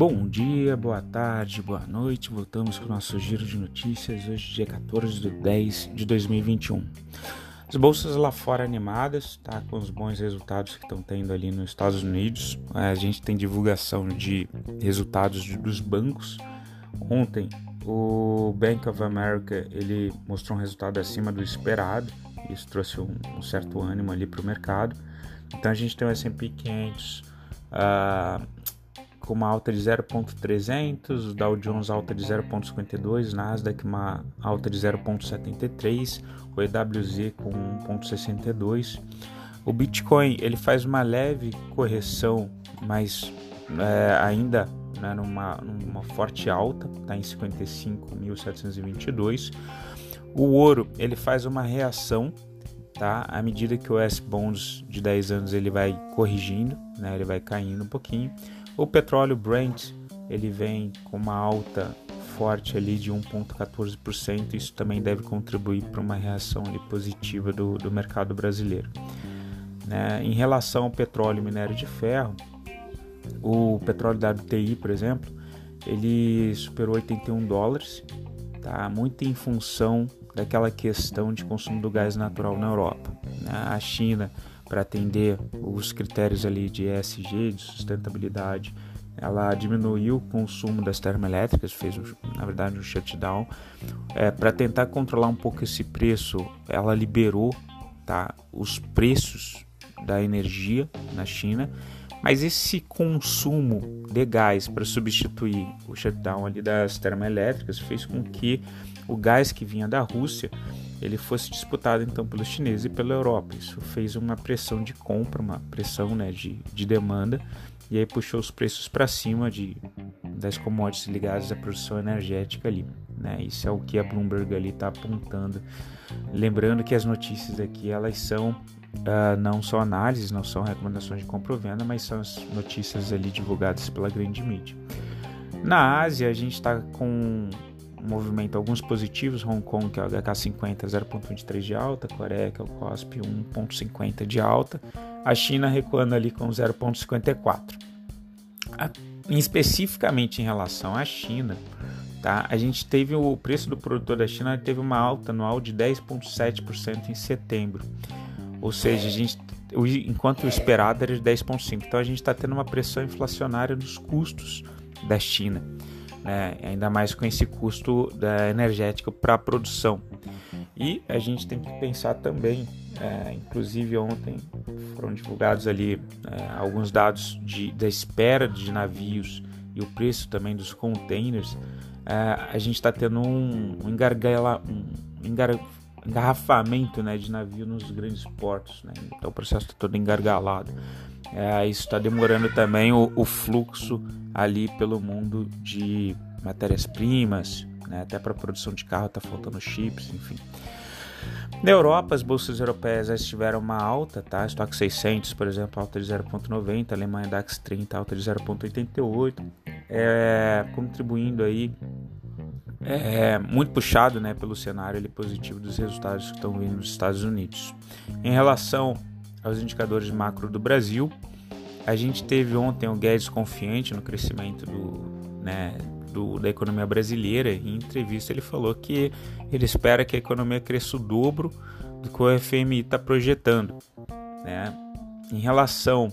Bom dia, boa tarde, boa noite. Voltamos com o nosso giro de notícias hoje, dia 14 de 10 de 2021. As bolsas lá fora animadas, tá? Com os bons resultados que estão tendo ali nos Estados Unidos. A gente tem divulgação de resultados dos bancos. Ontem, o Bank of America ele mostrou um resultado acima do esperado. Isso trouxe um, um certo ânimo ali para o mercado. Então a gente tem o S&P 500 uh, com uma alta de 0,300, o Dow Jones alta de 0,52, Nasdaq uma alta de 0,73, o EWZ com 1,62. O Bitcoin ele faz uma leve correção, mas é, ainda né, numa, numa forte alta, está em 55.722. O ouro ele faz uma reação tá? À medida que o S-Bonds de 10 anos ele vai corrigindo, né? Ele vai caindo um pouquinho. O petróleo Brent ele vem com uma alta forte ali de 1,14%. Isso também deve contribuir para uma reação ali positiva do, do mercado brasileiro. Né? Em relação ao petróleo e minério de ferro, o petróleo WTI, por exemplo, ele superou 81 dólares, tá? muito em função daquela questão de consumo do gás natural na Europa. Né? A China para atender os critérios ali de ESG, de sustentabilidade, ela diminuiu o consumo das termoelétricas, fez na verdade um shutdown. É, para tentar controlar um pouco esse preço, ela liberou tá, os preços da energia na China, mas esse consumo de gás para substituir o shutdown ali das termoelétricas fez com que o gás que vinha da Rússia ele fosse disputado então pelos chineses e pela Europa. Isso fez uma pressão de compra, uma pressão né, de, de demanda, e aí puxou os preços para cima de, das commodities ligadas à produção energética ali. Né? Isso é o que a Bloomberg ali está apontando. Lembrando que as notícias aqui elas são uh, não são análises, não são recomendações de compra ou venda, mas são as notícias ali divulgadas pela grande mídia. Na Ásia a gente está com movimento, alguns positivos, Hong Kong, que é o HK50, 0,23 de alta, Coreia, que é o COSP, 1,50 de alta, a China recuando ali com 0,54. Especificamente em relação à China, tá? a gente teve o preço do produtor da China teve uma alta anual de 10,7% em setembro, ou seja, a gente enquanto o esperado era de 10,5%. Então a gente está tendo uma pressão inflacionária nos custos da China né? ainda mais com esse custo da energético para a produção. E a gente tem que pensar também, é, inclusive ontem foram divulgados ali é, alguns dados de, da espera de navios e o preço também dos containers. É, a gente está tendo um, um, engargala, um engar, engarrafamento né, de navio nos grandes portos. Né? Então o processo está todo engargalado. É, isso está demorando também o, o, fluxo ali pelo mundo de matérias-primas, né? até para produção de carro está faltando chips, enfim. Na Europa, as bolsas europeias já tiveram uma alta, tá? Stock 600, por exemplo, alta de 0,90, Alemanha DAX 30, alta de 0,88, é, contribuindo aí é, muito puxado né, pelo cenário ali, positivo dos resultados que estão vindo dos Estados Unidos. Em relação aos indicadores macro do Brasil. A gente teve ontem o Guedes confiante no crescimento do, né, do, da economia brasileira. Em entrevista ele falou que ele espera que a economia cresça o dobro do que o FMI está projetando. Né? Em relação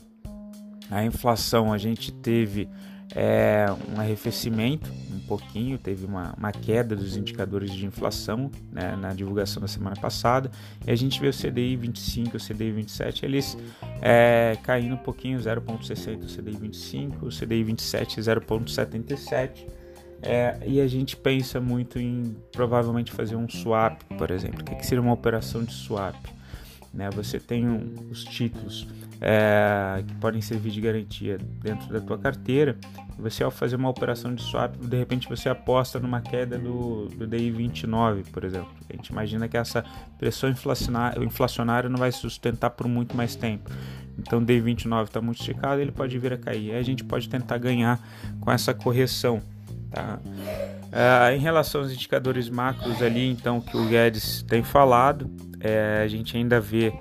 à inflação, a gente teve é, um arrefecimento pouquinho, teve uma, uma queda dos indicadores de inflação né, na divulgação da semana passada, e a gente vê o CDI 25 e o CDI 27 eles é, caindo um pouquinho, 0,60 o CDI 25, o CDI 27 0,77. É, e a gente pensa muito em provavelmente fazer um swap, por exemplo. O que, que seria uma operação de swap? Né? Você tem um, os títulos é, que podem servir de garantia dentro da tua carteira. Você ao fazer uma operação de swap, de repente você aposta numa queda do, do DI 29, por exemplo. A gente imagina que essa pressão inflacionária, não vai se sustentar por muito mais tempo. Então o DI 29 está muito esticado, ele pode vir a cair. Aí a gente pode tentar ganhar com essa correção. Tá? É, em relação aos indicadores macros ali, então que o Guedes tem falado, é, a gente ainda vê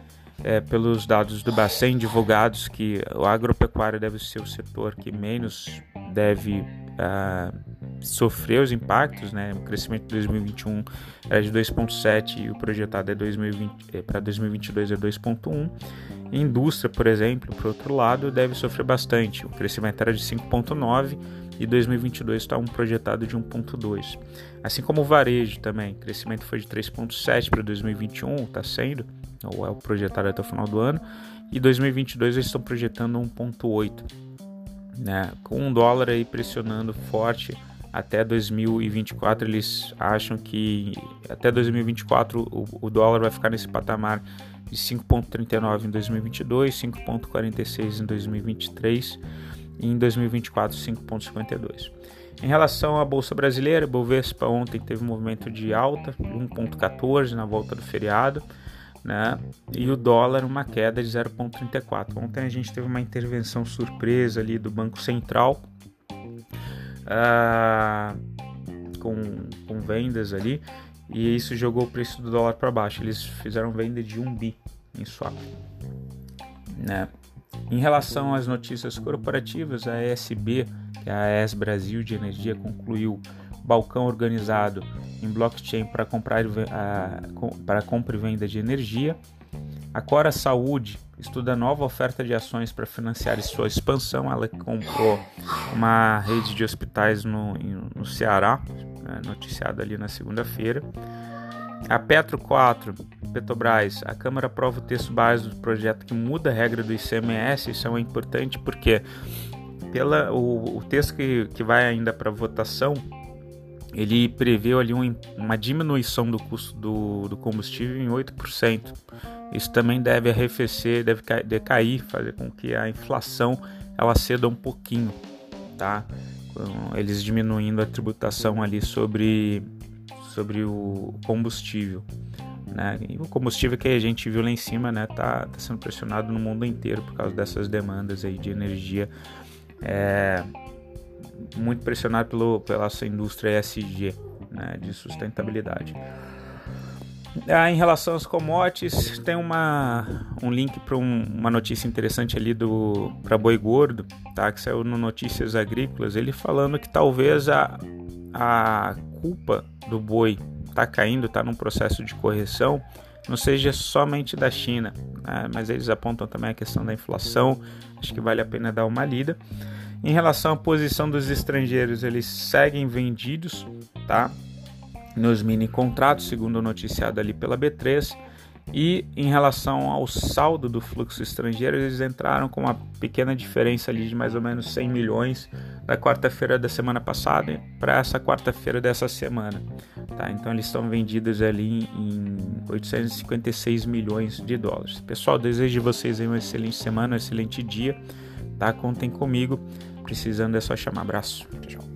é, pelos dados do Bacen divulgados que o agropecuário deve ser o setor que menos deve uh, sofrer os impactos, né? O crescimento de 2021 era de 2,7 e o projetado é 2020 é, para 2022 é 2,1. Indústria, por exemplo, por outro lado, deve sofrer bastante. O crescimento era de 5,9 e 2022 está um projetado de 1,2. Assim como o varejo também, o crescimento foi de 3,7 para 2021, está sendo, ou é o projetado até o final do ano, e 2022 eles estão projetando 1,8, né? Com um dólar aí pressionando forte até 2024 eles acham que até 2024 o, o dólar vai ficar nesse patamar de 5,39 em 2022, 5,46 em 2023 e em 2024 5,52. Em relação à bolsa brasileira, Bovespa ontem teve um movimento de alta, 1,14 na volta do feriado, né? E o dólar uma queda de 0,34. Ontem a gente teve uma intervenção surpresa ali do Banco Central uh, com, com vendas ali e isso jogou o preço do dólar para baixo. Eles fizeram venda de 1 bi em swap. Né? Em relação às notícias corporativas, a ESB, que é a ES Brasil de Energia, concluiu balcão organizado em blockchain para comprar para compra e venda de energia. A Cora Saúde estuda nova oferta de ações para financiar sua expansão. Ela comprou uma rede de hospitais no, no Ceará, né, noticiado ali na segunda-feira. A Petro 4, Petrobras, a Câmara aprova o texto base do projeto que muda a regra do ICMS. Isso é importante porque pela, o, o texto que, que vai ainda para votação ele prevê ali um, uma diminuição do custo do, do combustível em 8%. Isso também deve arrefecer, deve decair, fazer com que a inflação ela ceda um pouquinho, tá? Eles diminuindo a tributação ali sobre, sobre o combustível. Né? E o combustível que a gente viu lá em cima, né, tá, tá sendo pressionado no mundo inteiro por causa dessas demandas aí de energia, é, muito pressionado pelo, pela sua indústria ESG, né, de sustentabilidade. Ah, em relação aos commodities, tem uma, um link para um, uma notícia interessante ali do para boi gordo, tá? Que saiu no Notícias Agrícolas, ele falando que talvez a, a culpa do boi tá caindo, tá num processo de correção, não seja somente da China, né? mas eles apontam também a questão da inflação. Acho que vale a pena dar uma lida. Em relação à posição dos estrangeiros, eles seguem vendidos, tá? Nos mini contratos, segundo noticiado ali pela B3. E em relação ao saldo do fluxo estrangeiro, eles entraram com uma pequena diferença ali de mais ou menos 100 milhões da quarta-feira da semana passada para essa quarta-feira dessa semana. Tá? Então eles estão vendidos ali em 856 milhões de dólares. Pessoal, desejo vocês uma excelente semana, um excelente dia. Tá? Contem comigo. Precisando é só chamar. Abraço. Tchau.